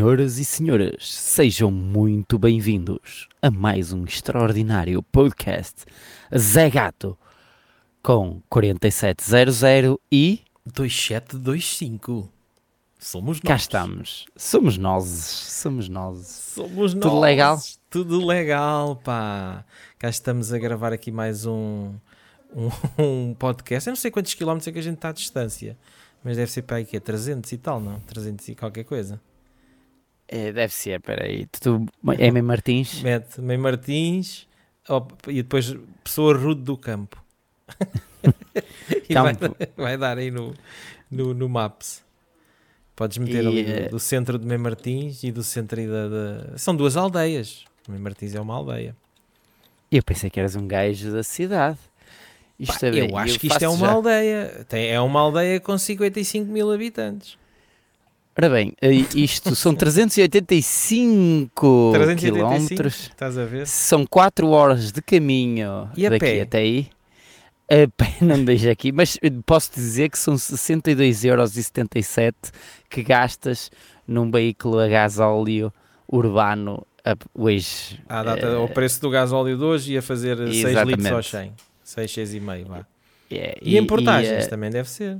Senhoras e senhores, sejam muito bem-vindos a mais um extraordinário podcast Zé Gato com 4700 e 2725. Somos nós. cá estamos. Somos nós, somos nós. Somos nós. Tudo legal? Tudo legal, pá. Cá estamos a gravar aqui mais um, um, um podcast. Eu não sei quantos quilómetros é que a gente está à distância, mas deve ser para aí que é 300 e tal, não? 300 e qualquer coisa. É, deve ser, peraí. Tu, M. Martins? Mete Meio Martins ó, e depois Pessoa Rude do Campo. e vai, vai dar aí no, no, no Maps. Podes meter E, ali eh, do, centro de Meio Martins e do centro da, da- São duas aldeias. Meio Martins é uma aldeia. Eu pensei que eras um gajo da cidade. Isto Pá, é eu acho que isto é uma já- aldeia. Tem, é uma aldeia com 55 mil habitantes. Ora bem, eh, isto são 385 385, quilómetros. Estás a ver? São 4 horas de caminho E daqui pé? até aí. A pé não deixa aqui, mas eh, posso dizer que são 62,77€ que gastas num veículo a gasóleo urbano a- hoje. À data, Eh, ao preço do gasóleo de hoje ia fazer 6 litros Exatamente. ao 100. 6, 6,5 vá. é, E, em portagens eh, também deve ser.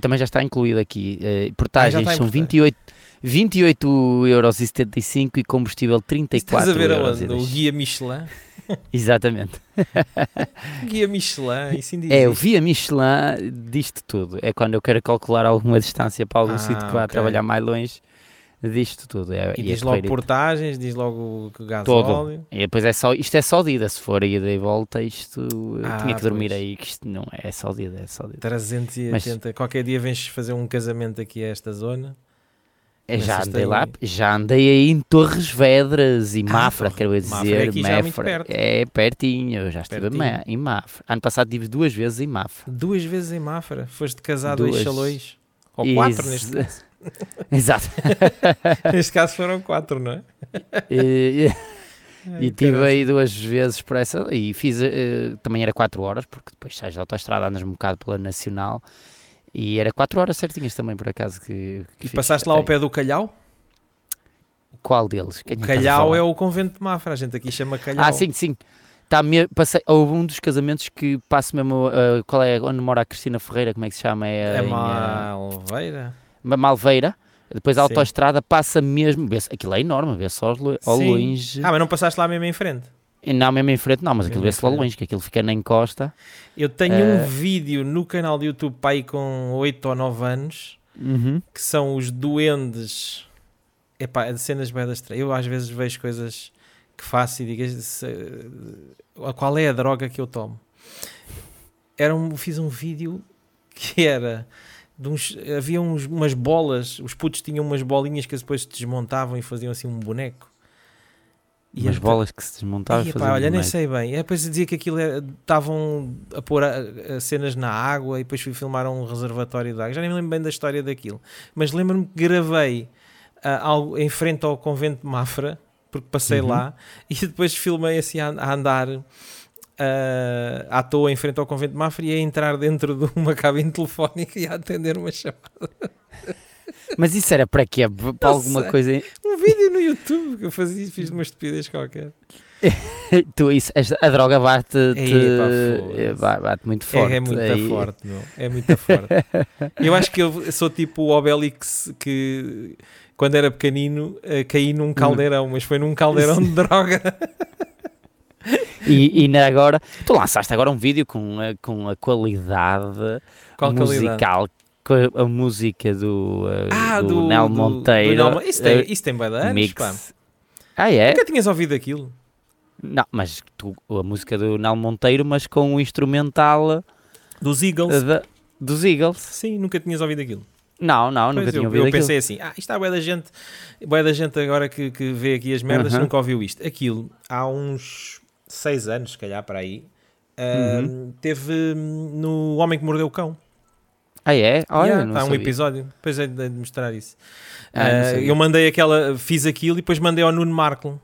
Também já está incluído aqui. eh, portagens são portagem. 28 28,75€ e combustível 34 Estás a ver euros aonde? O guia Michelin? Exatamente. Guia Michelin, isso ainda É, o. Via Michelin disto tudo. É quando eu quero calcular alguma distância para algum Ah, sítio que vá ok. trabalhar mais longe, disto tudo. É, E é diz logo correr portagens, diz logo que todo. gasóleo. E depois é só, isto é só de ida, se for a ida e volta, isto eu Ah, tinha que dormir pois. aí, que isto não é só de ida, é só de ida. 380. Qualquer dia vens fazer um casamento aqui a esta zona. É, já Mas andei aí- lá, já andei aí em Torres Vedras e Mafra, Torre- quero Mafra dizer, é aqui já muito Mafra. perto. é pertinho, eu já estive Pertinho. em Ma- em Mafra. Ano passado tive duas vezes em Mafra. Duas vezes em Mafra. Foste casado em Duas. chalões. Ou Ex- quatro neste caso. Exato. Neste caso foram quatro, não é? E- Ai, E tive caralho. aí duas vezes por essa e fiz, eh, também era 4 horas, porque depois sais da autostrada, andas um bocado pela Nacional e era 4 horas certinhas também por acaso que, que E passaste lá ao pé do Calhau? Qual deles? Quem O é Calhau é o convento de Mafra, a gente aqui chama Calhau. Ah, sim, sim. Tá, me, passei, houve um dos casamentos que passo mesmo, eh, qual é, onde mora a Cristina Ferreira, como é que se chama? É, É em, eh, Malveira? Ma- Malveira. Depois a Sim. autostrada passa mesmo, vê aquilo é enorme, vê-se ao, lo- ao Sim. longe. Ah, mas não passaste lá mesmo em frente? Não, mesmo em frente, não, mas aquilo vê-se lá longe, que aquilo fica na encosta. Eu tenho Eh, um vídeo no canal do YouTube pai com 8 ou 9 anos Uhum. que são os duendes. Epá, é de cenas bem das Eu às vezes vejo coisas que faço e digo se- qual é a droga que eu tomo. Era um, fiz um vídeo que era uns, havia uns, umas bolas, os putos tinham umas bolinhas que depois se desmontavam e faziam assim um boneco. E Umas bolas que se desmontavam. e Ih, pá, olha, nem boneco. sei bem. É, depois dizia que aquilo era- estavam a pôr a- a cenas na água e depois fui filmar um reservatório de água. Já nem me lembro bem da história daquilo. Mas lembro-me que gravei ah, algo em frente ao convento de Mafra, porque passei Uhum. lá, e depois filmei assim a, a andar ah, à toa em frente ao convento de Mafra e a entrar dentro de uma cabine telefónica e a atender uma chamada. Mas isso era para quê? Para Não alguma sei. coisa. Um vídeo no YouTube que eu fazia, fiz uma estupidez qualquer. tu, isso, a droga bate, Epá, foda-se. bate muito forte. É, é muito aí. forte, meu. É muito forte. eu acho que eu sou tipo o Obelix que quando era pequenino eh, caí num caldeirão, mas foi num caldeirão de droga. E, e agora, tu lançaste agora um vídeo com a, com a qualidade Qual musical, com a, a música do, uh, Ah, do, do, Nel do- Monteiro. do Mon- isso, tem, uh, isso tem anos, mix. pá. Ah, é? Nunca tinhas ouvido aquilo? Não, mas tu, a música do Nel Monteiro, mas com o instrumental Dos uh, Eagles? da- dos Eagles. Sim, nunca tinhas ouvido aquilo. Não, não, nunca Pois tinha eu, ouvido eu aquilo. pensei assim, ah, isto está bué da gente, bué da gente agora que, que vê aqui as merdas, Aham. nunca ouviu isto. Aquilo, há uns seis anos, se calhar, para aí, Uhum. teve hum, no Homem que Mordeu o Cão. Ah, é? Olha, Yeah, há um sabia. episódio, depois é de mostrar isso. Ah, sabia. eu mandei aquela, fiz aquilo e depois mandei ao Nuno Marco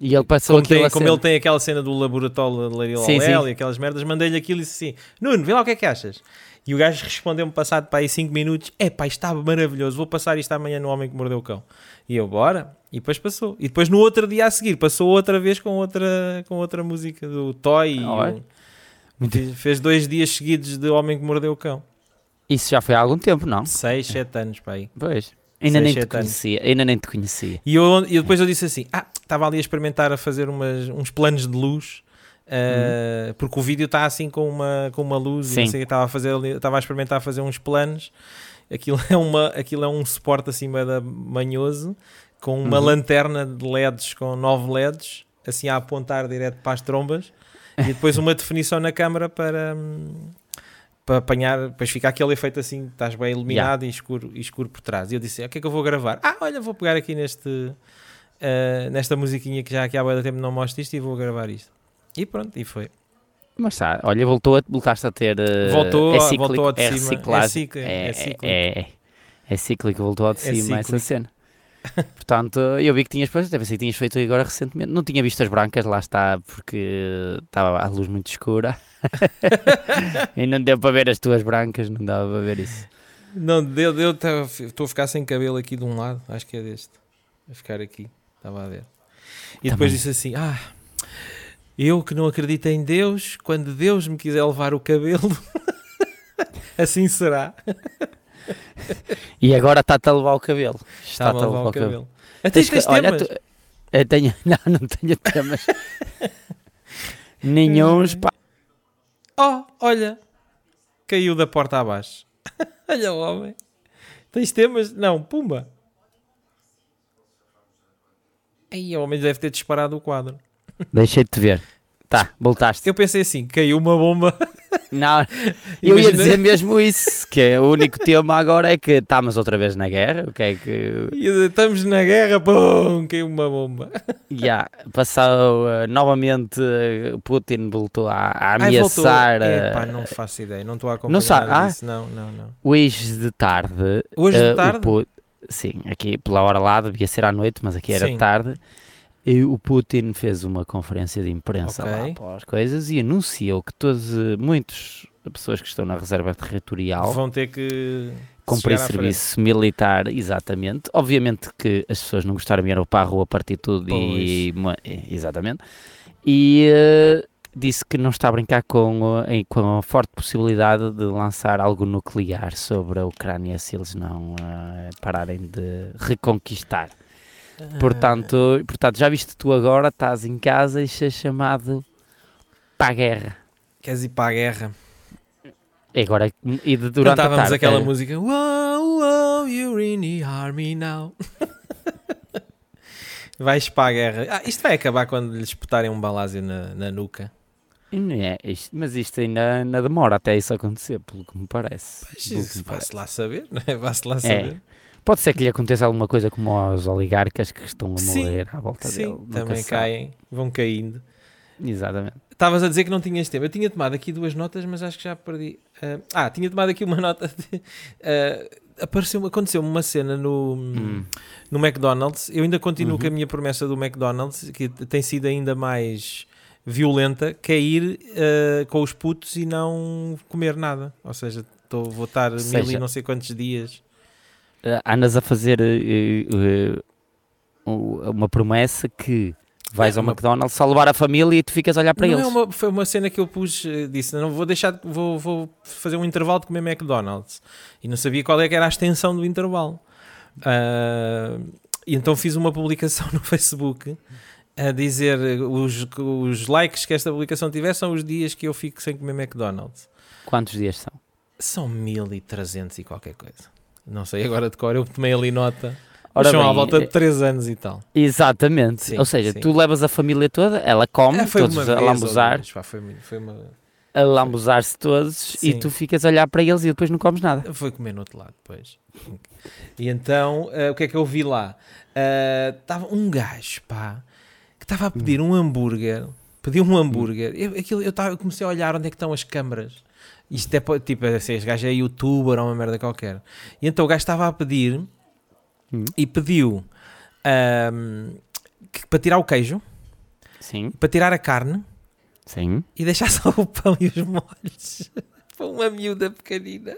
E ele passou como, tem, como ele tem aquela cena do laboratório de sim. e aquelas merdas, mandei-lhe aquilo e disse assim: Nuno, vê lá o que é que achas. E o gajo respondeu-me passado para aí 5 minutos: É pá, está maravilhoso, vou passar isto amanhã no Homem que Mordeu o Cão. E eu, bora. E depois passou. E depois no outro dia a seguir, passou outra vez com outra, com outra música do Toy. e Ah, o- fez, dois dias seguidos de Homem que Mordeu o Cão. Isso já foi há algum tempo, não? 6, 7 anos aí. Pois. Ainda Seis, nem te sete anos. conhecia. Ainda nem te conhecia. E, eu, e depois eu disse assim: Ah, estava ali a experimentar a fazer umas, uns planos de luz. uh, Porque o vídeo está assim com uma, com uma luz e Sim. não sei o que estava a fazer estava a experimentar fazer uns planos. Aquilo é, uma, aquilo é um suporte meio da- manhoso com uma Uhum. lanterna de LEDs com 9 LEDs, assim a apontar direto para as trombas, e depois uma definição na câmara para, hum, para apanhar, depois fica aquele efeito assim, estás bem iluminado e, escuro, e escuro por trás. E eu disse, o que é que eu vou gravar? Ah, olha, vou pegar aqui neste, eh, nesta musiquinha que já aqui há muito tempo não mostro isto e vou gravar isto. E pronto, e foi. Mas tá, olha, voltou a, voltaste a ter. eh, Voltou- é cíclico, voltou ao de é cima. É reciclagem. cíclico, é é, cíclico. é, é, é cíclico, voltou ao de É cima essa cena. Portanto, eu vi que tinhas depois, deve ser que tinhas feito agora recentemente. Não tinha visto as brancas, lá está, porque estava a luz muito escura. e não deu para ver as tuas brancas, não dava para ver isso. Não, deu, deu, tá- estou a ficar sem cabelo aqui de um lado, acho que é deste. A ficar aqui, estava a ver. E depois Também. disse assim: Ah, eu que não acredito em Deus, quando Deus me quiser levar o cabelo, assim será. E agora está-te a levar o cabelo. Está a Está-te levar o cabelo. Até Tens olha, tu- eu tenho, não, não tenho temas. Nenhuns, pá. Oh, olha, caiu da porta abaixo. olha o homem. Tens temas? Não, pumba. Aí o homem deve ter disparado o quadro. Deixei-te ver. Tá, voltaste. Eu pensei assim, caiu uma bomba. Não, eu ia Imagina- dizer mesmo isso, que é o único tema agora é que estamos outra vez na guerra, o que é que estamos na guerra, pum, caiu uma bomba. já passou uh, novamente uh, Putin voltou a, a Ai, ameaçar voltou. uh, Epá, não faço ideia, não estou a acompanhar Não sabe- ah? disso. Não, não, não. hoje de tarde. Hoje de uh, tarde? Pu- sim, aqui pela hora lá devia ser à noite, mas aqui era Sim. de tarde. E o Putin fez uma conferência de imprensa Ok. lá para as coisas e anunciou que todos, uh, muitas pessoas que estão na reserva territorial Vão ter que cumprir serviço militar, exatamente. Obviamente que as pessoas não gostaram, vieram para a rua partir tudo e. Exatamente. E eh, disse que não está a brincar com, eh, com a forte possibilidade de lançar algo nuclear sobre a Ucrânia se eles não eh, pararem de reconquistar. Portanto, portanto, já viste tu agora, estás em casa e és chamado para a guerra. Queres ir para a guerra? E agora, e de, durante a tarde. aquela eh, música Wow, wow, you're in the army now. Vais para a guerra. Ah, isto vai acabar quando lhes espetarem um balásio na, na nuca. Não é, isto- mas isto ainda, ainda demora até isso acontecer, pelo que me parece. Pois, Pelo que isso me Vá-se parece. lá saber, não é? Vá-se lá saber. Pode ser que lhe aconteça alguma coisa como aos oligarcas que estão a Sim, morrer à volta dele. Sim, nunca também caem, vão caindo. Exatamente. Estavas a dizer que não tinhas tempo. Eu tinha tomado aqui duas notas, mas acho que já perdi. Ah, ah, tinha tomado aqui uma nota. De, ah, apareceu, aconteceu-me uma cena no, Hum. no McDonald's. Eu ainda continuo Uhum. com a minha promessa do McDonald's, que tem sido ainda mais violenta, que é ir ah, com os putos e não comer nada. Ou seja, tô, vou estar mil e Seja- não sei quantos dias. Eh, andas a fazer eh, o- uma promessa que vais É ao uma- McDonald's só levar a família e tu ficas a olhar para Não eles. é uma, foi uma cena que eu pus, disse, não vou deixar, de- vou, vou fazer um intervalo de comer McDonald's. E não sabia qual é que era a extensão do intervalo. Ah, e então fiz uma publicação no Facebook a dizer os, os likes que esta publicação tiver são os dias que eu fico sem comer McDonald's. Quantos dias são? São 1300 e qualquer coisa. Não sei agora de cor, eu tomei ali nota. Ora são à bem, volta de eh, 3 anos e tal. Exatamente. Sim, Ou seja, sim. tu levas a família toda, ela come, foi todos a vez, lambuzar, pá, foi, foi uma, a lambuzar-se todos e Sim. tu ficas a olhar para eles e depois não comes nada. Foi comer no outro lado depois. E então, eh, o que é que eu vi lá? Estava um gajo, pá, que estava a pedir um hambúrguer. Pediu um hambúrguer. Eu, aquilo, eu, tava, eu comecei a olhar onde é que estão as câmaras. Isto é tipo, assim, este gajo é youtuber ou uma merda qualquer. E então o gajo estava a pedir Hum. e pediu. ahm, que- para tirar o queijo, Sim, para tirar a carne sim. e deixar só o pão e os molhos. Para uma miúda pequenina.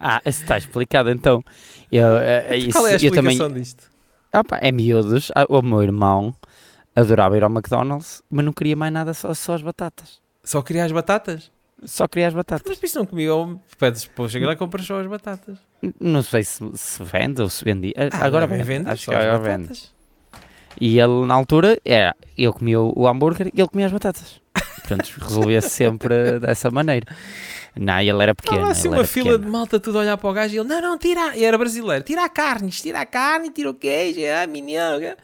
Ah, está explicado então. Eu, eh, isso, Qual é a eu também, explicação disto? Ah, pá, é miúdos. Ah, O meu irmão adorava ir ao McDonald's, mas não queria mais nada, só, só as batatas. Só queria as batatas? Só queria as batatas. Mas por isso não comia, ou pedes, pô, chega lá e compras só as batatas. Não sei se, se vende ou se vendia. Ah, agora é vende. vende, Acho que agora vende. E ele, na altura, era, eu comia o, hambúrguer e ele comia as batatas. Portanto, resolvia sempre dessa maneira. Não, ele era pequeno. Estava assim uma fila pequeno. de malta tudo a olhar para o gajo e ele, não, não, tira, e era brasileiro, tira a carne, tira a carne, tira o queijo, ah, menino.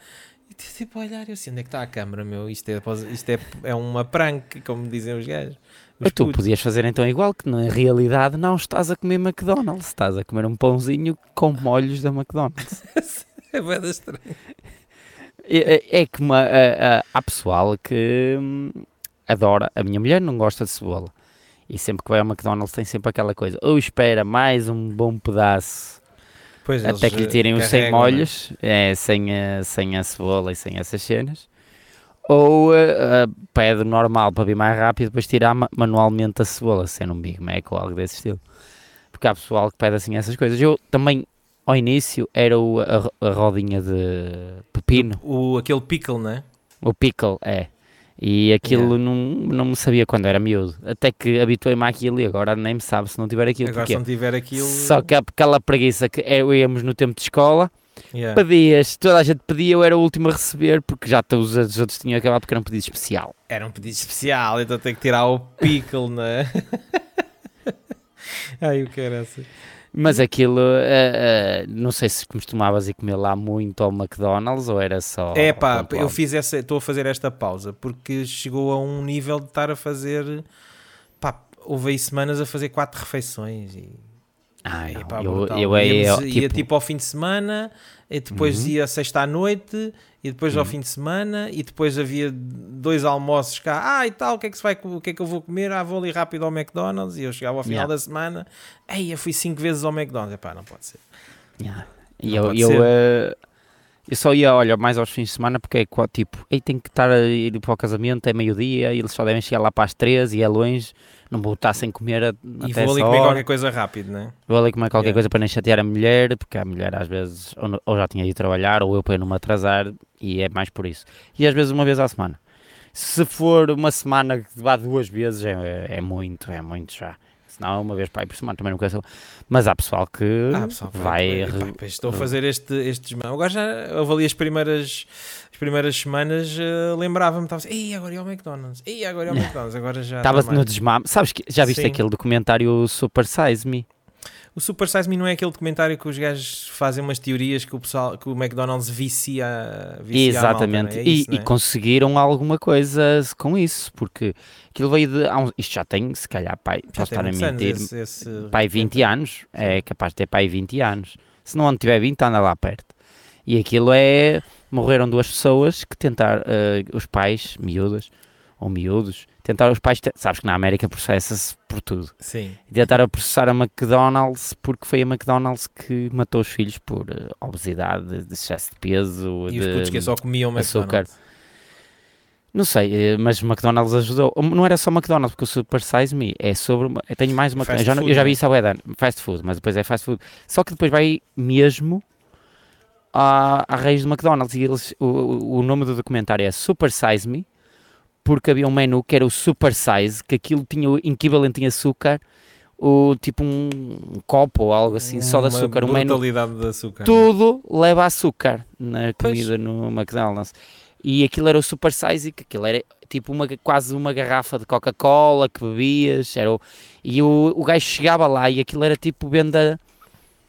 E tu, tipo, a olhar, eu assim, onde é que está a câmara, meu? Isto é, isto é, é uma prank, como dizem os gajos. Mas tu putos. podias fazer então igual, que na realidade não estás a comer McDonald's, estás a comer um pãozinho com molhos da McDonald's. É da estranho. É, é- é que uma, a- a- há pessoal que hum, adora. A minha mulher não gosta de cebola. E sempre que vai ao McDonald's tem sempre aquela coisa. Ou espera mais um bom pedaço Pois, até que lhe eh, tirem os 100 carregam, né? molhos, é, sem, a, sem a cebola e sem essas cenas. Ou eh, pede normal para vir mais rápido, depois tirar ma- manualmente a cebola, sendo um Big Mac ou algo desse estilo. Porque há pessoal que pede assim essas coisas. Eu também, ao início, era o, a, a rodinha de pepino. O, aquele pickle, né? O pickle, é. E aquilo Yeah. não, não me sabia quando era miúdo. Até que habituei-me àquilo e agora nem me sabe se não tiver aquilo. Agora, se não tiver aquilo. Só que aquela preguiça que é, íamos no tempo de escola, Yeah. pedias, toda a gente pedia, eu era o último a receber, porque já todos os outros tinham acabado porque era um pedido especial. Era um pedido especial, então tem que tirar o pickle, né? Ai, o que era assim? Mas aquilo, eh, eh, não sei se costumavas ir comer lá muito ao McDonald's ou era só. É pá, eu fiz essa, estou a fazer esta pausa porque chegou a um nível de estar a fazer. Pá, houve aí semanas a fazer quatro refeições e. Ah, não, pá, eu, eu, é, Íamos- eu, ia tipo, tipo ao fim de semana, e depois Uhum. ia sexta à noite, e depois ao Uhum. fim de semana, e depois havia dois almoços cá. Ah, e tal, o que é que, se vai, o que, é que eu vou comer? Ah, vou ali rápido ao McDonald's. E eu chegava ao final Yeah. da semana, ei, eu fui cinco vezes ao McDonald's. Epá, não pode ser. Yeah. E Não eu, eu, ser. Eu só ia, olha, mais aos fins de semana porque é tipo, ei, tem que estar a ir para o casamento, é meio-dia, e eles só devem chegar lá para as três e é longe, não vou estar sem comer a, E vou ali comer hora. qualquer coisa rápido, né? Vou ali comer qualquer Yeah. coisa para nem chatear a mulher, porque a mulher às vezes ou, ou já tinha ido trabalhar ou eu para não me atrasar e é mais por isso. E às vezes uma vez à semana. Se for uma semana que vá duas vezes é, é muito, é muito já. Se não, uma vez para aí por semana também não quero saber. Mas há pessoal que Ah, pessoal, vai. re- estou a fazer este, estes. Agora já houve ali as primeiras, as primeiras semanas, eh, lembrava-me, estava assim, agora é ao McDonald's, ei, agora é ao McDonald's, agora já. Estava no mais." desmame. Sabes que já viste Sim. aquele documentário Super Size Me? O Super Size Me não é aquele documentário que os gajos fazem umas teorias que o, pessoal, que o McDonald's vicia, vicia a malta, Exatamente. não é? É e, isso, e é? conseguiram alguma coisa com isso, porque aquilo veio de. uns- isto já tem, se calhar, pai, Já posso estar a mentir, esse- esse pai 20 anos, é capaz de ter pai 20 anos. Se não tiver 20, anda lá perto. E aquilo é. Morreram duas pessoas que tentaram, eh, os pais, miúdas ou miúdos, tentaram os pais. te- Sabes que na América processa-se por tudo. Sim. Tentaram processar a McDonald's porque foi a McDonald's que matou os filhos por eh, obesidade, de excesso de peso, E os de putos que só comiam açúcar. McDonald's. não sei, eh, mas McDonald's ajudou. Não era só McDonald's, porque o Super Size Me é sobre. Eu tenho mais uma. Fast eu já, food, eu já não é? vi isso há de anos, fast food, mas depois é fast food. Só que depois vai mesmo à, à raiz do McDonald's. E eles, o- o nome do documentário é Super Size Me, porque havia um menu que era o Super Size, que aquilo tinha o equivalente em açúcar, o, tipo um, copo ou algo assim, só de Uma açúcar. Um menu brutalidade de açúcar. tudo leva açúcar na Pois. comida no McDonald's. E aquilo era o super size, que aquilo era tipo uma, quase uma garrafa de Coca-Cola que bebias. Era o- e o, o gajo chegava lá e aquilo era tipo venda.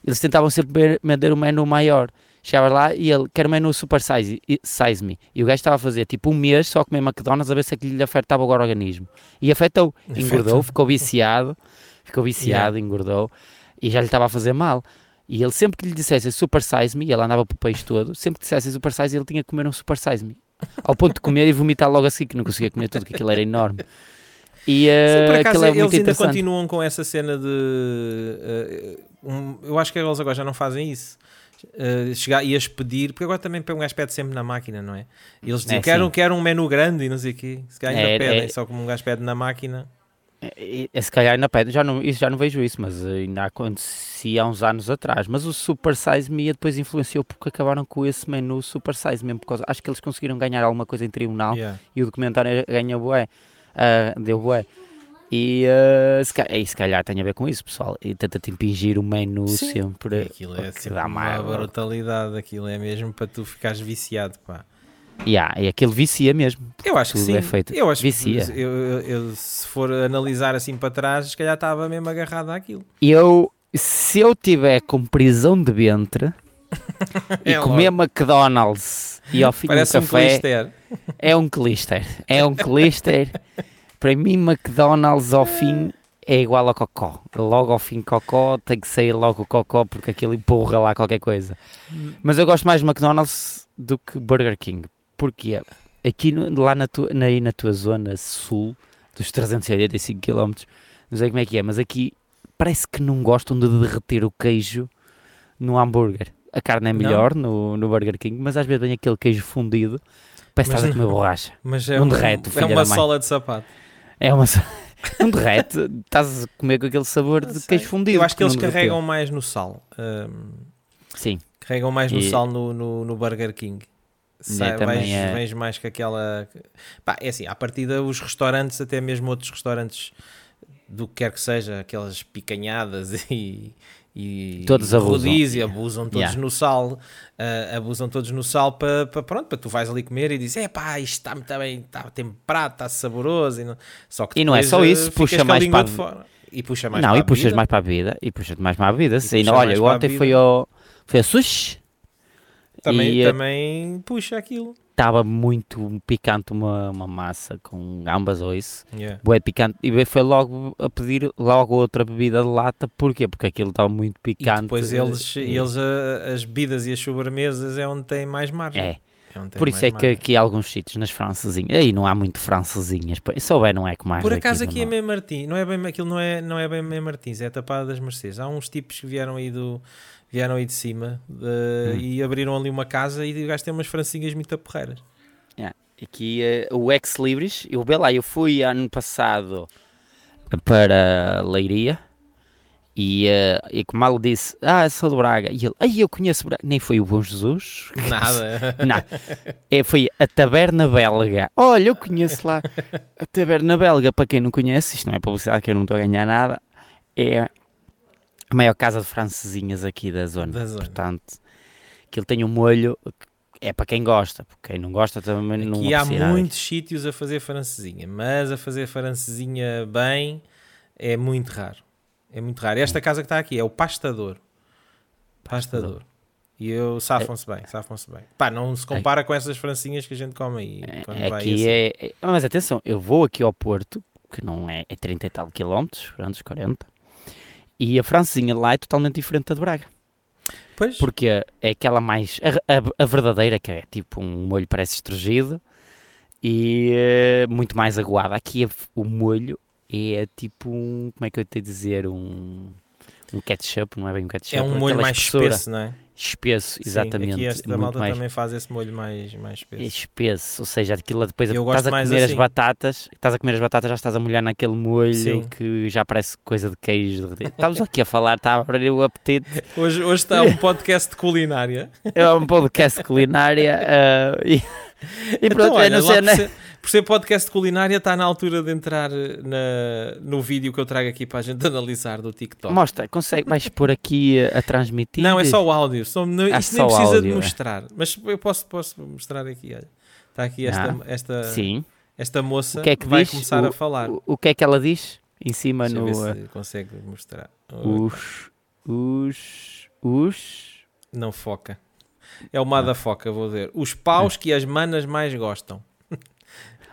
Eles tentavam sempre vender o menu maior. Chegava lá e ele quer menu super size, size me. E o gajo estava a fazer tipo um mês só a comer McDonald's a ver se aquilo lhe afetava o organismo. E afetou, engordou, ficou viciado, ficou viciado, engordou e já lhe estava a fazer mal. E ele sempre que lhe dissesse super size me, ele andava para o país todo, sempre que dissesse super size, ele tinha que comer um super size me. Ao ponto de comer e vomitar logo assim, que não conseguia comer tudo, que aquilo era enorme. E Sim, eh, acaso, é eles ainda continuam com essa cena de. eh, um- eu acho que eles agora já não fazem isso. Uh, chegar, ias pedir, porque agora também um gajo pede sempre na máquina, não é? E eles diziam, É, quero, quero um menu grande e não sei o quê. Se calhar ainda É, pedem, é- só como um gajo pede na máquina. E- e- Se calhar ainda pede, já não, isso já não vejo isso, mas ainda acontecia há uns anos atrás. Mas o Super Size Me depois influenciou porque acabaram com esse menu Super Size mesmo. Por causa, acho que eles conseguiram ganhar alguma coisa em tribunal Yeah. e o documentário ganha bué, ah, deu bué. E ah, se, calhar, e se calhar tem a ver com isso, pessoal. E tenta-te impingir o menu Sim. sempre. Aquilo é que sempre dá uma mais- brutalidade, aquilo é mesmo para tu ficares viciado, pá. Yeah, e aquele vicia mesmo. Eu acho que sim. é feito- Eu acho vicia. que eu, eu- eu, se for analisar assim para trás, se calhar estava mesmo agarrado àquilo. Eu, se eu tiver com prisão de ventre e É comer McDonald's e ao fim Parece do um café, clister. é um clister. É um clister. Para mim, McDonald's ao fim é igual a cocó. Logo ao fim, cocó, tem que sair logo o cocó porque aquilo empurra lá qualquer coisa. Mas eu gosto mais de McDonald's do que Burger King. Porquê? Aqui no- lá na tua, na, na tua zona sul, dos 385 km, não sei como é que é, mas aqui parece que não gostam de derreter o queijo no hambúrguer. A carne é melhor no, no Burger King, mas às vezes vem aquele queijo fundido, parece que estás a comer borracha. Mas é, Não um- derrete, é uma sola de sapato. É uma. Não derrete, estás a comer com aquele sabor de queijo fundido. Eu acho que eles derreteu. carregam mais no sal. Hum, Sim, carregam mais no E- sal no, no, no Burger King. Sai, vais, é- vens mais com aquela. Pá, é assim, à partida, os restaurantes, até mesmo outros restaurantes do que quer que seja, aquelas picanhadas e. E Todos abusam. rodízio, abusam todos Yeah. no sal, ah, abusam todos no sal para pronto, para tu vais ali comer e dizes, é pá, isto está muito bem, está temperado, está saboroso, e não, só que E não é só ah, isso, puxa mais para fora. E puxa mais não, para e a puxas mais para a vida. E puxas mais para a vida. Sim, puxa olha, eu a ontem fui ao. Fui a sushi. Também, e, eh, também puxa aquilo. Estava muito picante uma, uma massa com ambas ou isso. Yeah. Bué picante. E foi logo a pedir logo outra bebida de lata. Porquê? Porque aquilo estava muito E picante. depois eles, eh, eles a- as bebidas e as sobremesas é onde tem mais margem. É. É Por isso é que aqui há alguns sítios, nas francesinhas, aí não há muito francesinhas. Se souber, não é como mais Por acaso aqui é meio Martins, não é bem, aquilo não é, não é bem Martins, é tapada das Mercedes. Há uns tipos que vieram aí do vieram aí de cima de- Hum. e abriram ali uma casa e o gajo tem umas francinhas muito porreiras. Aqui eh, o Ex Libris, eu bem lá, eu fui ano passado para Leiria e, eh, e como ele disse, ah, sou do Braga, e ele, ai, eu conheço Braga, nem foi o Bom Jesus, Nada. não, é, foi a Taberna Belga, olha, eu conheço lá, a Taberna Belga, para quem não conhece, isto não é publicidade que eu não estou a ganhar nada, é a maior casa de francesinhas aqui da zona, Da zona. portanto, que ele tem um molho, é para quem gosta, porque quem não gosta também não Aqui há aprecia nada. muitos sítios a fazer francesinha, mas a fazer francesinha bem é muito raro. É muito raro. Esta casa que está aqui é o pastador. Pastador. E eu safam-se bem, safam-se bem. Pá, não se compara com essas francinhas que a gente come aí. É, aqui assim. é, é- Mas atenção, eu vou aqui ao Porto, que não é, é 30 e tal quilómetros, grandes 40, e a francesinha lá é totalmente diferente da de Braga. Pois, Porque é aquela mais. A, a- a verdadeira, que é tipo um molho parece estrugido e eh, muito mais aguada. Aqui a- o molho é tipo um. Como é que eu te dizer? Um. Um ketchup, não é bem um ketchup. é um molho aquela mais espessura. espesso, não é? Espesso, Sim, exatamente. aqui esta muito malta mais também faz esse molho mais, mais é espesso. espesso, ou seja, aquilo depois Eu estás a comer as assim. batatas, estás a comer as batatas, já estás a molhar naquele molho Sim. que já parece coisa de queijo. derretido. Estamos aqui a falar, está a abrir o apetite. Hoje, hoje está um podcast de culinária. É um podcast de culinária ah, e, e pronto, Então, é, olha, sei, por, né? ser, por ser podcast de culinária, está na altura de entrar eh, na, no vídeo que eu trago aqui para a gente analisar do TikTok. Mostra, consegue, vais pôr aqui a, a transmitir? Não, é só o áudio. Só, não, isto nem só o precisa de áudio, é. mostrar. Mas eu posso, posso mostrar aqui. Olha. Está aqui esta, Ah, esta, Sim. esta moça que é que vai diz? começar O- a falar. O, o que é que ela diz? Em cima Deixa no. ver se consegue mostrar. os. Os. Os. Não foca. É o da foca, vou ver. Os paus que as manas mais gostam.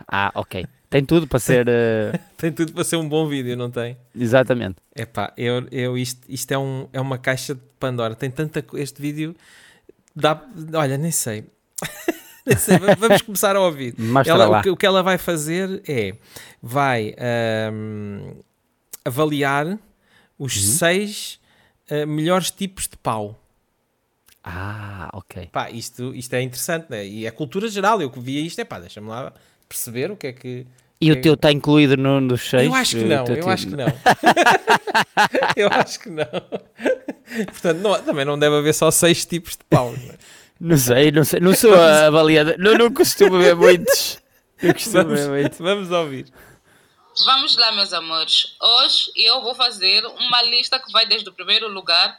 Ah, ok. Tem tudo para ser. ah, Tem tudo para ser um bom vídeo, não tem? exatamente. Epá, eu, eu, isto, isto é, um, é uma caixa de Pandora. Tem tanta. Este vídeo. Dá, olha, nem sei. nem sei. va- Vamos começar a ouvir. Ela- o, que, o que ela vai fazer é. Vai ahm, avaliar os Uhum. seis ah, melhores tipos de pau. Ah, ok. Pá, isto, isto é interessante, né? E é cultura geral. Eu que via isto, é pá, deixa-me lá perceber o que é que. E o que- teu está incluído no, nos seis? Eu acho que não, eu tipo- acho que não. eu acho que não. Portanto, não- também não deve haver só seis tipos de pau. não é? Não sei, não sei. Não sou a avaliada. Não, não costumo ver muitos. Não costumo Vamos, ver muitos. vamos ouvir. Vamos lá, meus amores. Hoje eu vou fazer uma lista que vai desde o primeiro lugar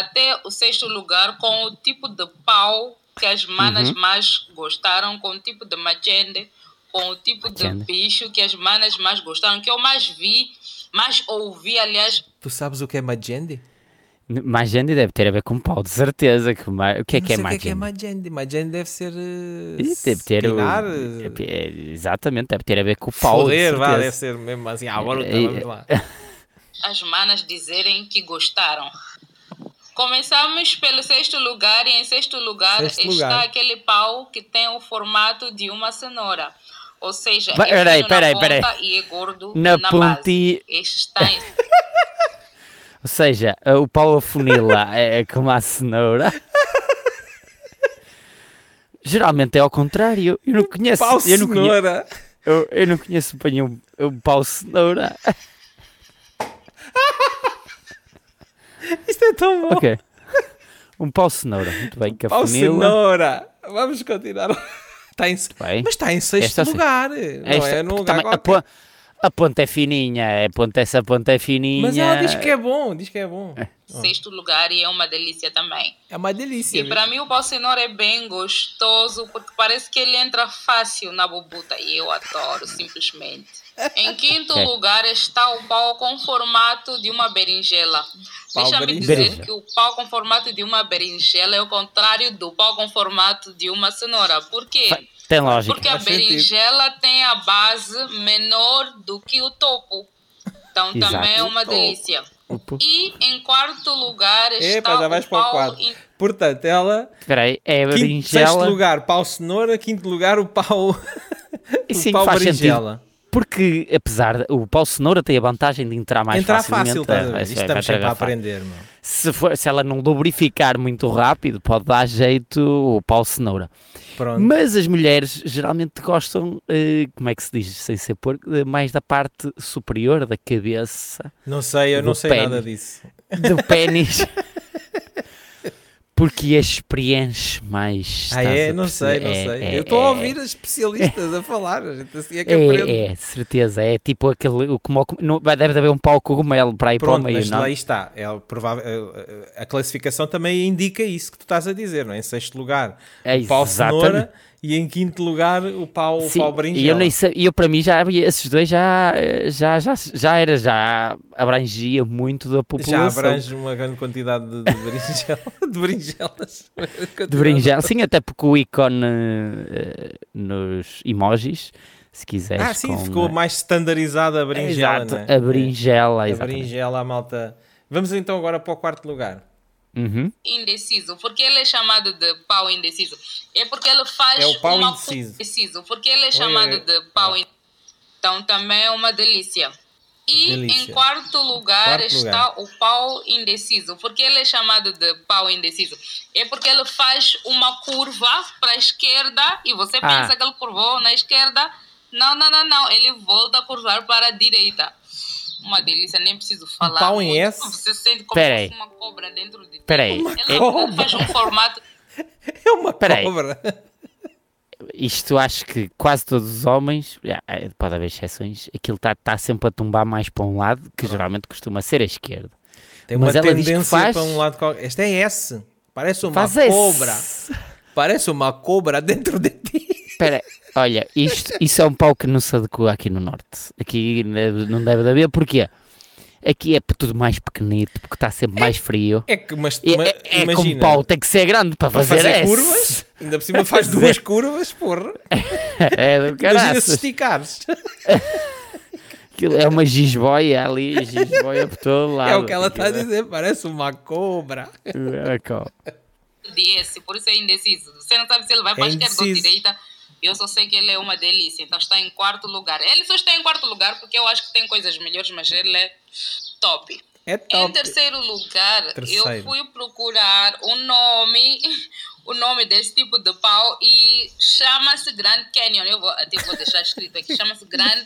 até o sexto lugar com o tipo de pau que as manas Uhum. mais gostaram, com o tipo de magende, com o tipo Magende. de bicho que as manas mais gostaram, que eu mais vi, mais ouvi, aliás, Tu sabes o que é Magendi? Magende deve ter a ver com pau, de certeza. Que ma- O que é Não que é sei o que é que é Magende? Magendi. Magendi deve ser. uh, Ih, Deve ter o. pinar, é- Exatamente, deve ter a ver com o pau. de Foder, vá, deve ser mesmo assim. Ah, agora É, vamos lá. as manas dizerem que gostaram. Começamos pelo sexto lugar e em sexto lugar Sexto está lugar. aquele pau que tem o formato de uma cenoura. Ou seja, Vai- é peraí, fino peraí, na peraí. ponta e é gordo Na na, ponti- base. Este está em... Ou seja, a- o pau afunila é é como a cenoura. Geralmente é ao contrário. Eu não conheço. Pau eu, não conheço cenoura. eu, eu não conheço bem um, um pau cenoura. Isto é tão bom. Ok. Um pau cenoura. Muito bem. Que Pau cenoura. Vamos continuar. Está em... Bem. Mas está em sexto Esta lugar. Não Esta- é num lugar também a, qualquer. po- a ponta é fininha. A ponta, essa ponta é fininha. Mas ela diz que é bom. Diz que é bom. sexto lugar e é uma delícia também. É uma delícia. E para mim o pau cenoura é bem gostoso porque parece que ele entra fácil na bobuta e eu adoro simplesmente. Em quinto Ok. lugar está o pau com formato de uma berinjela. Pau Deixa-me berinjela. dizer que o pau com formato de uma berinjela é o contrário do pau com formato de uma cenoura. Por quê? Tem lógica. Porque a sentido. berinjela tem a base menor do que o topo. Então Exato. também é uma delícia. Opa. E em quarto lugar está Epa, já vais o para o pau in- Portanto, ela. Espera aí. É a Quinto, sexto berinjela. lugar, pau cenoura. Quinto lugar, o pau. E o sim, pau faz berinjela. Porque, apesar o pau cenoura tem a vantagem de entrar mais Entrar facilmente. fácil, a ver? vai- Isto vai- estamos sempre a aprender, meu. se, for, se ela não lubrificar muito rápido, pode dar jeito o pau cenoura. Pronto. Mas as mulheres geralmente gostam, eh, como é que se diz, sem ser porco, mais da parte superior da cabeça, Não sei, eu não sei pênis. nada disso. do pênis. Porque as preenche mais. Ah, é? a Não sei, não perceber? sei. É, eu estou a é, ouvir as especialistas a falar. A assim é que. É, é, certeza. É tipo aquele. O, como, não, deve haver um pau cogumelo para ir Pronto, para o meio, mas não? lá está. É provável, a- a, a classificação também indica isso que tu estás a dizer, não é? Em sexto lugar, É, o pau cenoura e em quinto lugar, o pau, o Sim, pau e eu nem sei, eu para mim já esses dois já, já, já, já era, já abrangia muito da Já população. abrange uma grande quantidade de, de, berinjela, de berinjelas. de berinjela. Sim, até porque o ícone eh, nos emojis, se quiseres. Ah, sim, com, ficou mais standardizada a berinjela, exato, não é? a berinjela, A exatamente. berinjela, a malta. Vamos então agora para o quarto lugar. Uhum. indeciso. Porque ele é chamado de pau indeciso? É porque ele faz É o pau uma indeciso. indeciso. Porque ele é chamado oi. de pau indeciso. Então também é uma delícia. E Delícia. em quarto lugar Quarto está o pau indeciso. Porque ele é chamado de pau indeciso? É porque ele faz uma curva para a esquerda e você Ah. pensa que ele curvou na esquerda. Não, não, não, não. Ele volta a curvar para a direita. Uma delícia, nem preciso falar. pau em muito. S? Você sente como Pera se aí. fosse uma cobra dentro de ti. Espera aí, Uma Ele é- cobra. faz um formato. É uma Peraí. cobra. isto acho que quase todos os homens, eh, pode haver exceções, aquilo está tá sempre a tombar mais para um lado, que geralmente costuma ser a esquerda. Tem uma Mas ela diz que tendência faz- para um lado. Esta é S. Parece uma Faz cobra. Parece uma cobra dentro de ti. Espera, olha, isto, isso é um pau que não se adequa aqui no Norte. Aqui não deve de haver, porquê? Aqui é tudo mais pequenito, porque está sempre mais frio. É que, mas, É, é, é como imagina, pau tem que ser grande para para fazer, fazer curvas, ainda por cima faz duas curvas, porra. É do Imagina se esticares. É uma gisboia ali, gisboia por todo lado. É o que ela está a Aquilo dizer, parece uma cobra. é- é co- de esse, por isso é indeciso. Você não sabe se ele vai para É a esquerda ou direita. Eu só sei que ele é uma delícia, então está em quarto lugar. Ele só está em quarto lugar porque eu acho que tem coisas melhores, mas ele é top. É Em top. terceiro lugar, Terceiro. eu fui procurar o nome, o nome desse tipo de pau e chama-se Grand Canyon. Eu vou, até vou deixar escrito aqui, chama-se Grand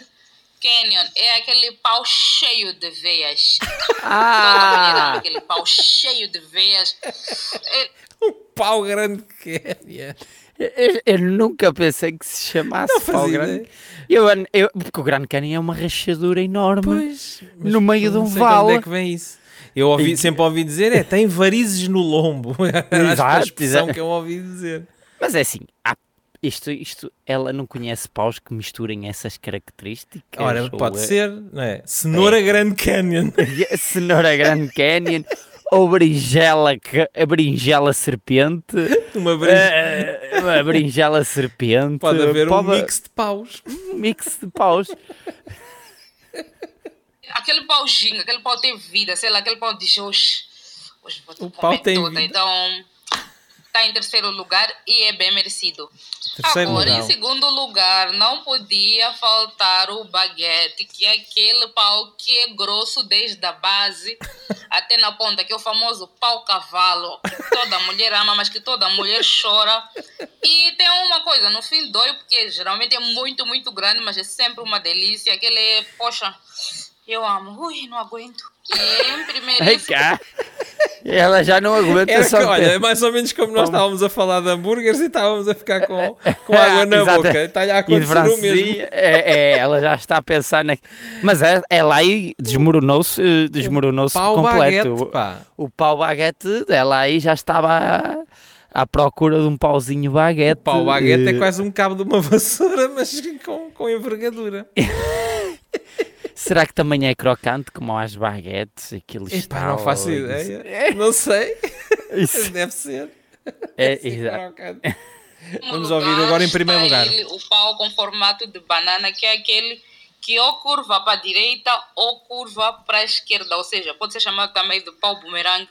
Canyon. É aquele pau cheio de veias. Ah! aquele pau cheio de veias. É, Um pau grande que é. Eu, eu nunca pensei que se chamasse Não fazia grande. Eu, eu, porque o Grande Canyon é uma rachadura enorme. Pois. No meio de um vale. Onde é que vem isso? Eu ouvi, E- sempre ouvi dizer, é, tem varizes no lombo. Era Exato, a expressão que eu ouvi dizer. Mas é assim, há- isto, isto, ela não conhece paus que misturem essas características? Ora, pode é- ser, não é? Cenoura Grand Canyon. Cenoura Grande Canyon ou berinjela, a berinjela serpente. Uma varizes. eh, uma berinjela serpente. Pode haver um pode- mix de paus. um mix de paus. aquele pauzinho, aquele pau tem vida, sei lá, aquele pau diz hoje, hoje vou O pau tem toda. vida. Então, está em terceiro lugar e é bem merecido. Terceiro Agora, lugar. em segundo lugar, não podia faltar o baguete, que é aquele pau que é grosso desde a base até na ponta, que é o famoso pau cavalo, que toda mulher ama, mas que toda mulher chora. E tem uma coisa, no fim dói, porque geralmente é muito, muito grande, mas é sempre uma delícia. Aquele é, poxa, eu amo. Ui, não aguento. E em Ai, primeiríssimo, cá. Ela já não aguenta Era que, só olha, é mais ou menos como nós estávamos a falar de hambúrgueres e estávamos a ficar com, com água na boca. Está-lhe a E acontecer o mesmo. é, é, ela já está a pensar na... Mas é, ela aí desmoronou-se eh, desmoronou-se Pau completo. baguete, pá. O, o pau baguete, ela aí já estava à, procura de um pauzinho baguete. Pau baguete é eh, quase um cabo de uma vassoura, mas com, com envergadura. Será que também é crocante como as baguetes? Aquilo Epá, está... não faço ideia. Não sei. Isso, Deve ser. é, exato. crocante. Vamos ouvir agora em primeiro lugar. ele, o pau com formato de banana, que é aquele que ou curva para a direita ou curva para a esquerda. Ou seja, pode ser chamado também de pau bumerangue.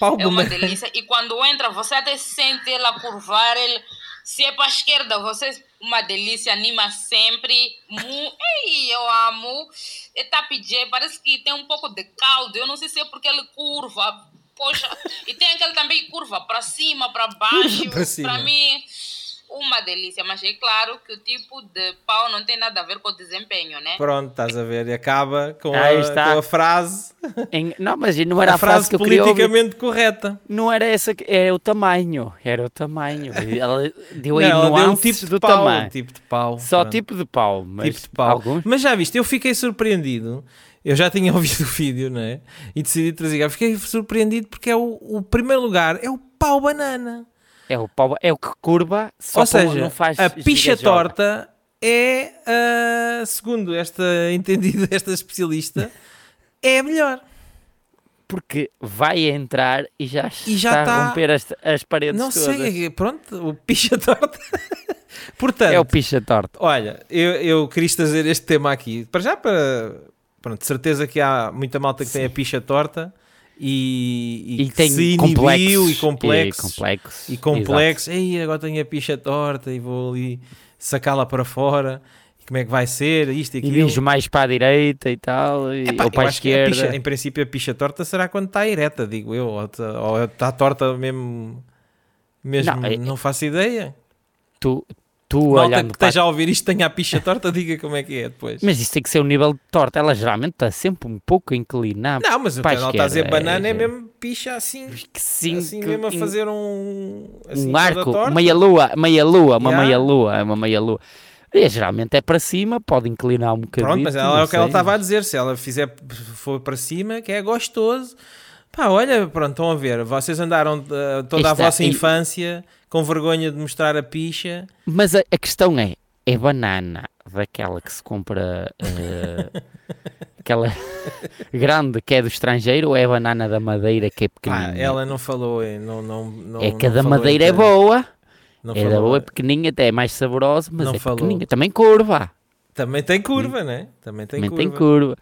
Pau É uma delícia. E quando entra, você até sente ela curvar. Ele, se é para a esquerda, você uma delícia, anima sempre. Ei, eu amo. É tapijé, parece que tem um pouco de caldo. Eu não sei se é porque ele curva. Poxa, e tem aquele também curva para cima, para baixo. Para mim, uma delícia. Mas é claro que o tipo de pau não tem nada a ver com o desempenho, né? Pronto, estás a ver. E acaba com, a, está. com a frase, Em- não, mas não era a a frase frase que eu queria politicamente correta. Não era essa, que- era o tamanho. Era o tamanho. Ela deu aí Não, ela deu um tipo de do pau. tamanho. um tipo de pau. Só pronto. tipo de pau, mas tipo de pau. alguns... Mas já viste, eu fiquei surpreendido. Eu já tinha ouvido o vídeo, não é? E decidi trazer. Fiquei surpreendido porque é o, o primeiro lugar é o pau banana. É o pau, é o que curva, só Ou seja, não faz a picha torta é, ah, segundo esta entendida, esta especialista, é a melhor. Porque vai entrar e já, E já está tá- a romper as, as paredes Não todas. sei, pronto, o picha torta. Portanto, É o picha torta. Olha, eu, eu queria trazer este tema aqui, para já para, pronto, certeza que há muita malta que tem a picha torta e, e, E tem se inibiu complexos. e complexos, E complexos. e complexos, ei, agora tenho a picha torta e vou ali sacá-la para fora, e como é que vai ser, isto e E aquilo. mijo mais para a direita e tal, e, Epá, ou para a que a esquerda. picha- em princípio a picha torta será quando está ereta, digo eu, ou está, ou está torta mesmo, mesmo Não, não, é- faço ideia. Tu, tu Malta olhando que para esteja a ouvir isto tenha a picha torta, diga como é que é depois. Mas isso tem que ser o nível de torta. Ela geralmente está sempre um pouco inclinada. Não, mas o para a canal está a dizer banana é, é- mesmo picha assim, Que sim, assim que- mesmo a fazer um, assim, um arco, torta. meia lua, meia lua, uma Yeah. meia lua, é uma meia lua. E geralmente é para cima, pode inclinar um bocadinho. Pronto, mas ela, é o que ela estava a dizer, se ela fizer, for para cima, que é gostoso. Pá, olha, pronto, estão a ver, vocês andaram eh, toda a Está- vossa e- infância com vergonha de mostrar a picha. Mas a, a questão é, é banana daquela que se compra, eh, aquela grande que é do estrangeiro ou é banana da madeira que é pequenina? ela não falou, eh, não, não, não, é que a da madeira é boa, não é da falou- boa, é pequeninha, até é mais saborosa, mas é falou. pequeninha, também curva. Também tem curva, né? Também tem também curva. tem curva.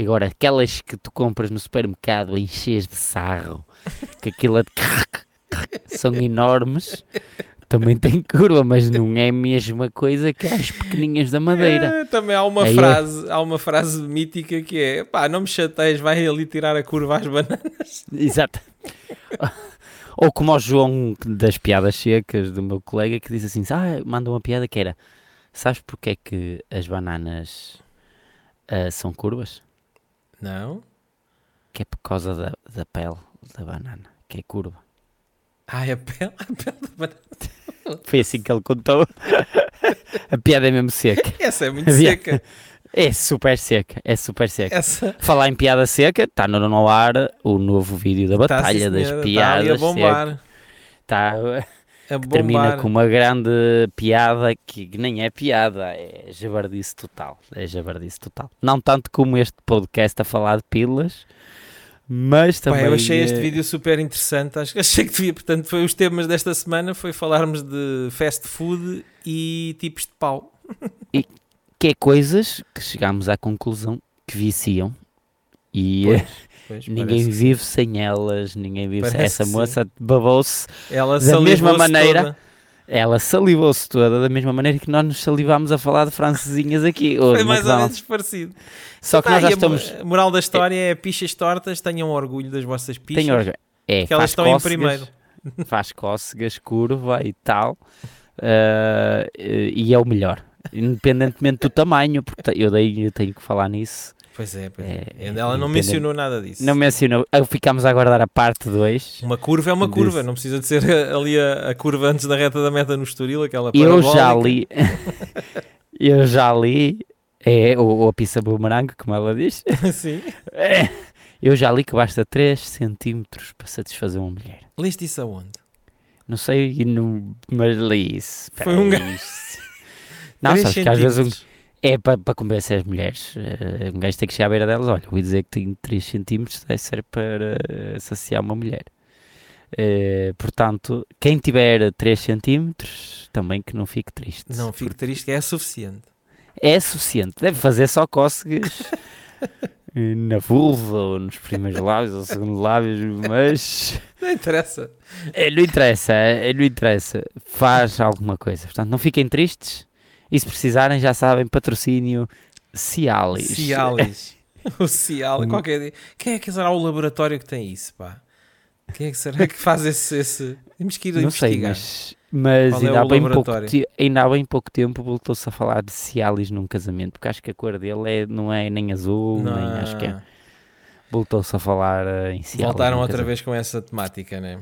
Agora, aquelas que tu compras no supermercado enches de sarro, que aquilo é de são enormes, também tem curva, mas não é a mesma coisa que as pequeninhas da Madeira. É, também há uma Aí frase, há uma frase mítica que é: pá, não me chateias, vai ali tirar a curva às bananas. Exato. Ou como o João das piadas secas do meu colega que diz assim: ah, manda uma piada que era: Sabes porque é que as bananas ah, são curvas? Não? Que é por causa da, da pele da banana, que é curva. Ah, é a pele, a pele da banana. Foi assim que ele contou. a piada é mesmo seca. Essa é muito seca. É super seca, é super seca. Essa Falar em piada seca, está no, no ar o novo vídeo da tá, Batalha das senhora, tá ali a Piadas. bombar. Está A termina com uma grande piada que nem é piada, é jabardice total. É jabardice total. Não tanto como este podcast a falar de pilas, mas também. eu achei este eh, vídeo super interessante. Acho, achei que devia, portanto, foi os temas desta semana: foi falarmos de fast food e tipos de pau. Que é coisas que chegámos à conclusão que viciam. E Pois, eh, pois, ninguém que vive sem elas, ninguém vive sem. Parece Essa que moça babou-se, da mesma maneira, toda. ela salivou-se toda da mesma maneira que nós nos salivámos a falar de francesinhas aqui. ou Foi mais ou menos parecido. Só que nós já estamos. A moral da história é pichas tortas, tenham orgulho das vossas pichas. Orga- É, que elas faz estão em primeiro. Faz cócegas, curva e tal. ah, e é o melhor. Independentemente do tamanho, porque eu, dei, eu tenho que falar nisso. Pois é, pois é. É, Ela não mencionou nada disso. Não mencionou. ah, Ficámos a aguardar a parte 2. Uma curva é uma curva, não precisa de ser ali a, a curva antes da reta da meta no Estoril, aquela Eu já parabólica. li. eu já li. É, ou, ou a pizza boomerang, como ela diz. Sim. É, eu já li que basta 3 centímetros para satisfazer uma mulher. Liste isso aonde? Não sei, não, mas li isso. Foi um Peraí. Não, sabes que às vezes um. É para, para convencer as mulheres. eh, um gajo tem que chegar à beira delas. Olha, ouvi dizer que tenho 3 centímetros, deve ser para eh, saciar uma mulher. Eh, portanto, quem tiver 3 centímetros, também que não fique triste. Não, fico triste, que é suficiente. É suficiente. Deve fazer só cócegas na vulva ou nos primeiros lábios ou segundo lábios, mas Não interessa. eh, não interessa, eh, não interessa. Faz alguma coisa. Portanto, não fiquem tristes. E se precisarem, já sabem, patrocínio Cialis. Cialis. o Cialis. Qualquer dia. Quem é que será o laboratório que tem isso, pá? Quem é que será que faz esse... esse... Temos que ir Não sei, investigar. mas, mas Qual é ainda, há o bem pouco ainda há bem pouco tempo voltou-se a falar de Cialis num casamento, porque acho que a cor dele é, não é nem azul, nem acho que é. Não. Voltou-se a falar eh, em Cialis. Voltaram outra vez com essa temática, né?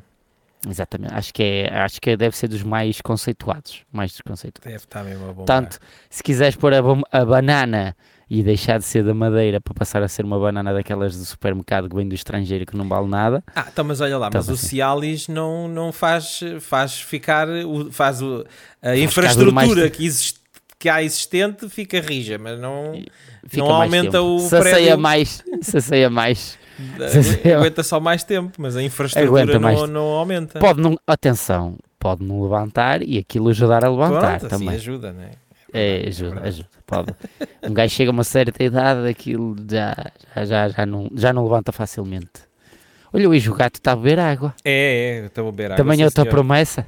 Exatamente, acho que, é, acho que deve ser dos mais conceituados, mais desconceituados. Deve estar mesmo a bombar. Portanto, se quiseres pôr a, a banana e deixar de ser da madeira para passar a ser uma banana daquelas do supermercado que vem do estrangeiro que não vale nada, Ah, então, mas olha lá, mas bem, o. Cialis não, não faz, faz ficar, faz o, a ficar infraestrutura que, existe, que há existente fica rija, mas não, fica Não aumenta tempo. o se prédio. mais, se asseia mais. Sim. aguenta só mais tempo, mas a infraestrutura não, não aumenta. Pode não, atenção, pode não levantar e aquilo ajudar a levantar Pronto, também. ajuda, né? É, verdade, é ajuda, ajuda. Pode. Um gajo chega a uma certa idade, aquilo já, já, já, já, não, já não levanta facilmente. Olha, hoje o gato está a beber água. É, é, estou a beber água. Também sim, é outra promessa.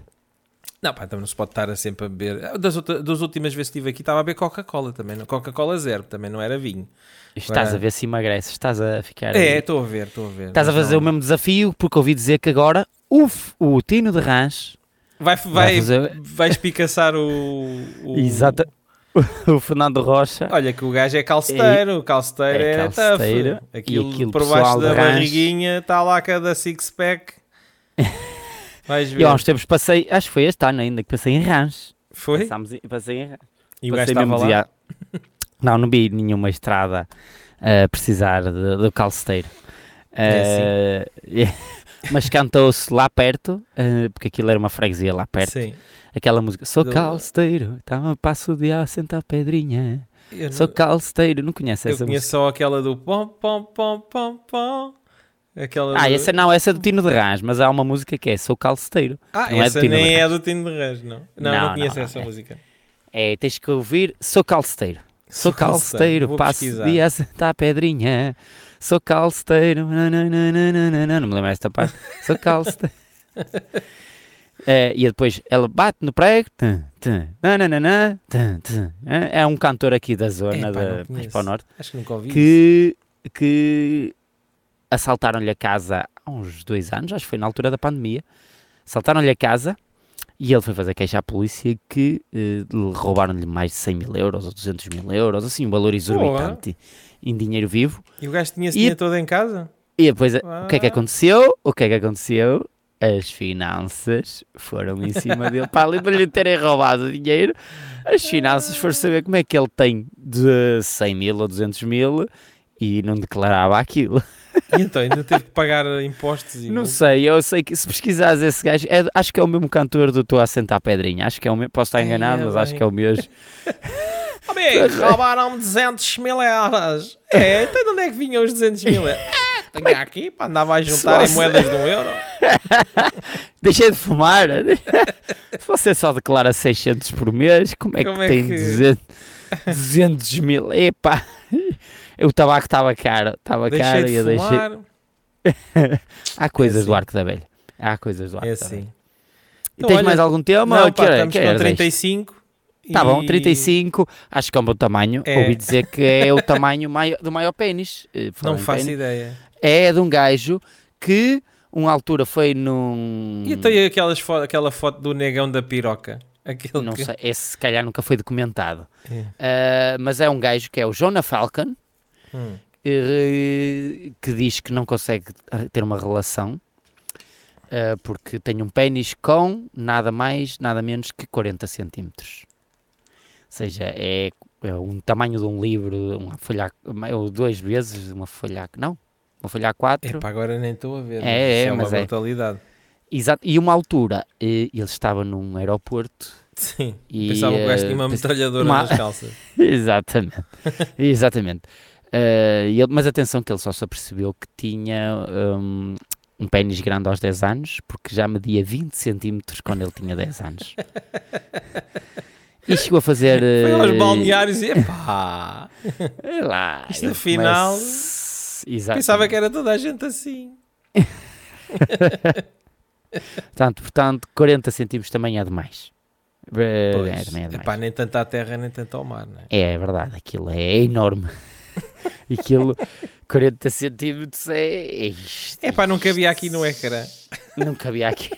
Não, pá, também não se pode estar sempre a beber. Das, outra- das últimas vezes que estive aqui estava a beber Coca-Cola também. Coca-Cola zero, também não era vinho. Estás Agora- a ver se emagreces, estás a ficar. É, estou a ver, estou a ver. Estás a fazer não- o mesmo desafio, porque ouvi dizer que agora o, f- o Tino de Rãs Vai, vai, vai, fazer. vai espicaçar o, o- Exata. O Fernando Rocha. Olha que o gajo é calceteiro, o calceteiro É é, calceteiro, tough. Aquilo, aquilo por baixo da barriguinha está lá cada six-pack. Vais ver. Eu há uns tempos passei, acho que foi este ano ainda, que passei em Rãs. Foi? Passámos em- passei em Rãs. E o gajo estava lá. Não, não vi nenhuma estrada a precisar de- do calceteiro. É Eh, mas cantou-se lá perto, eh, porque aquilo era uma freguesia lá perto. Sim. Aquela música, sou Do- calceteiro, tá, passo o dia a sentar pedrinha. Eu, Sou não- calceteiro, não conhece eu essa conheço música? só aquela do pom, pom, pom, pom, pom. Aquela Ah, do... essa não, essa é do Tino de Rãs, mas há uma música que é Sou calceteiro. Ah, não é essa de nem é do Tino de Rãs, não. Não, Não, não, conheço não, essa é. música. É, tens que ouvir, sou calceteiro. Sou calceteiro, passo pesquisar. dia a sentar pedrinha. Sou calceteiro. nananana, Não me lembro esta parte. Sou calceteiro. É, e depois ela bate no prego. tum, tum, nananana, tum. É é um cantor aqui da zona, Epá, não da, mais para o norte, Acho que nunca ouvi. isso. que, que assaltaram-lhe a casa há uns dois anos, acho que foi na altura da pandemia. Assaltaram-lhe a casa e ele foi fazer queixa à polícia que lhe roubaram-lhe mais de 100 mil euros ou 200 mil euros, assim, um valor exorbitante em dinheiro vivo. E o gajo tinha esse E- dinheiro todo em casa? E depois, o que é que Ah. aconteceu? O que é que aconteceu? As finanças foram em cima dele. Para além de lhe terem roubado o dinheiro, as finanças foram saber como é que ele tem de 100 mil ou 200 mil e não declarava aquilo. E então ainda teve que pagar impostos e Não sei, eu sei que se pesquisares esse gajo, é- acho que é o mesmo cantor do Estou a Sentar Pedrinha. Acho que é o mesmo, posso estar Ai, enganado, é mas acho bem. que é o mesmo. Amigo, roubaram-me 200 mil euros. É, então de onde é que vinham os 200 mil euros? É, tenho aqui, pá, andava a juntar em moedas de um euro. Deixei de fumar. Se você só declara 600 por mês, como é Como que é tem que- 200, 200 mil? Epá, o tabaco estava caro, estava caro de e eu deixei. Há coisas assim. do Arco da Velha. Há coisas do Arco É da Velha. assim. E Então, tens olha, mais algum tema? Não, pá, quer- estamos queres com este? 35. Tá bom, e- 35, acho que é um bom tamanho. É. Ouvi dizer que é o tamanho do maior pênis. Eh, Não faço pênis. ideia. É de um gajo que, uma altura, foi num. E tem aquelas fo aquela foto do negão da piroca. Aquele Não que... sei, esse se calhar nunca foi documentado. É. Ah, mas é um gajo que é o Jonah Falcon, Hum. eh, que diz que não consegue ah, ter uma relação ah, porque tem um pênis com nada mais, nada menos que 40 centímetros. Ou seja, é, é um tamanho de um livro, uma folha, ou duas vezes uma folha, não, uma folha A4. Epá, agora nem estou a ver. É, é, Isso uma mas é. brutalidade. Exato, e uma altura, eh, ele estava num aeroporto Sim. E, Pensava que o gajo eh, tinha uma pens- metralhadora uma- nas calças. Exatamente. Exatamente. E ele- mas atenção que ele só se apercebeu que tinha um, um pênis grande aos 10 anos, porque já media 20 centímetros quando ele tinha 10 anos. E chegou a fazer... Foi aos eh, balneários e epá. lá, Isto começa- Exato. Pensava que era toda a gente assim. Portanto, portanto, 40 centímetros também é demais. Eh, Pois. É, também é demais. Epá, nem tanto à terra, nem tanto ao mar, né? É verdade, aquilo é enorme. Aquilo, 40 centímetros é. é isto, Epá, não cabia isto. aqui no ecrã. Não cabia aqui.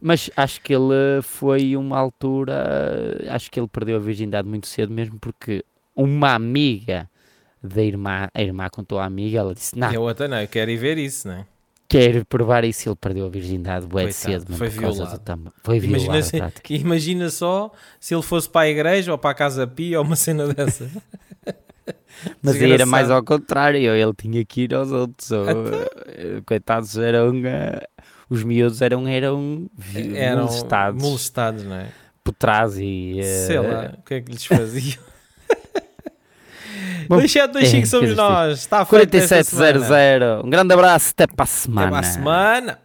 Mas acho que ele foi uma altura. Acho que ele perdeu a virgindade muito cedo, mesmo porque uma amiga da irmã, a irmã contou à amiga, ela disse: Não, E a outra não, eu quero ir ver isso, né? Quero provar isso. Ele perdeu a virgindade de Coitado, cedo, foi por causa violado. do tamba- Foi Imagina, violado. se- prática. imagina só se ele fosse para a igreja ou para a casa pia ou uma cena dessa. Mas era mais ao contrário, ele tinha que ir aos outros. ou, Então. eh, coitados, eram. eh, os miúdos eram, eram, Eram molestados molestados, não é? por trás e. eh, Sei lá, o que é que lhes fazia? Bom, 275 é, somos nós. Está esta semana. 4700. Um grande abraço, até para a Até semana. para a semana.